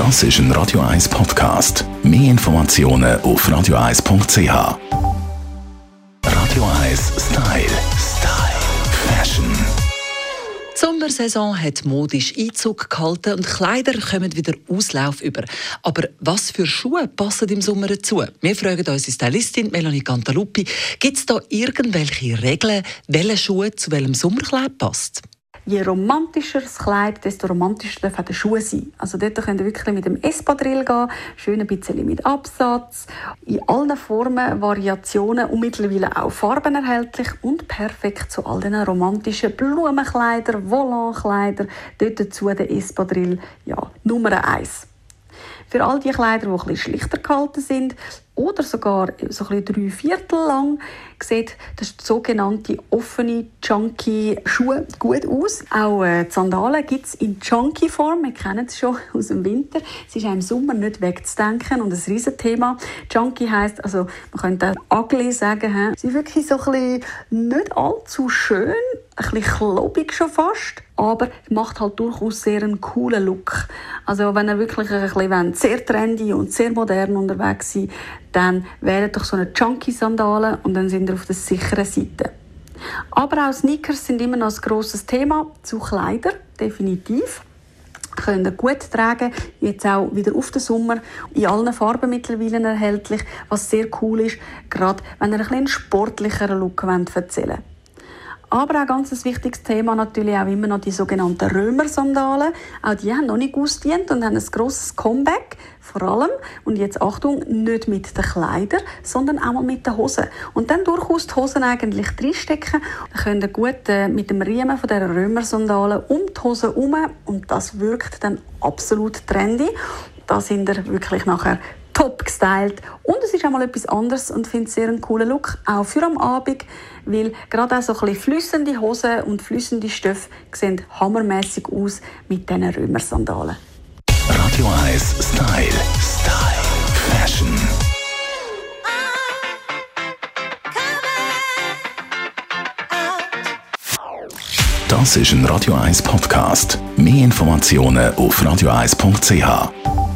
Das ist ein Radio 1 Podcast. Mehr Informationen auf radio1.ch. Radio 1 Style. Style. Fashion. Die Sommersaison hat modisch Einzug gehalten und Kleider kommen wieder Auslauf über. Aber was für Schuhe passen im Sommer dazu? Wir fragen unsere Stylistin Melanie Cantaluppi, gibt es da irgendwelche Regeln, welche Schuhe zu welchem Sommerkleid passt? Je romantischer das Kleid, desto romantischer dürfen die Schuhe sein. Also dort könnt ihr wirklich mit dem Espadrille gehen, schön ein bisschen mit Absatz, in allen Formen, Variationen und mittlerweile auch Farben erhältlich und perfekt zu all diesen romantischen Blumenkleider, Volantkleider, dort dazu der Espadrille, ja, Nummer eins. Für all die Kleider, die bisschen schlichter gehalten sind oder sogar so ein drei Viertel lang sieht das sogenannte offene Chunky Schuhe gut aus. Auch äh, Sandalen gibt es in Chunky Form. Wir kennen es schon aus dem Winter. Es ist auch im Sommer nicht wegzudenken und ein riesen Thema. Chunky heisst, also man könnte auch ugly sagen, he? sie sind wirklich so ein bisschen nicht allzu schön, ein bisschen klobig schon fast, aber macht halt durchaus sehr einen coolen Look. Also wenn ihr wirklich ein bisschen sehr trendy und sehr modern unterwegs seid, dann wählt doch so eine Chunky-Sandale und dann sind ihr auf der sicheren Seite. Aber auch Sneakers sind immer noch ein grosses Thema zu Kleidern, definitiv. Können ihr gut tragen, jetzt auch wieder auf den Sommer, in allen Farben mittlerweile erhältlich, was sehr cool ist, gerade wenn ihr ein bisschen sportlicheren Look erzählen wollt. Aber auch ganz ein wichtiges Thema natürlich auch immer noch die sogenannten Römer-Sandalen. Auch die haben noch nicht ausgedient und haben ein grosses Comeback. Vor allem, und jetzt Achtung, nicht mit den Kleidern, sondern auch mal mit den Hosen. Und dann durchaus die Hosen eigentlich reinstecken. Dann könnt ihr gut äh, mit dem Riemen von dieser Römer-Sandalen um die Hose herum und das wirkt dann absolut trendy. Da sind ihr wirklich nachher top gestylt. Und es ist auch mal etwas anderes und finde sehr einen coolen Look, auch für am Abend, weil gerade auch so ein bisschen flüssende Hosen und flüssende Stoffe sehen hammermäßig aus mit diesen Römer-Sandalen. Radio 1 Style. Style. Fashion. Das ist ein Radio 1 Podcast. Mehr Informationen auf radio1.ch.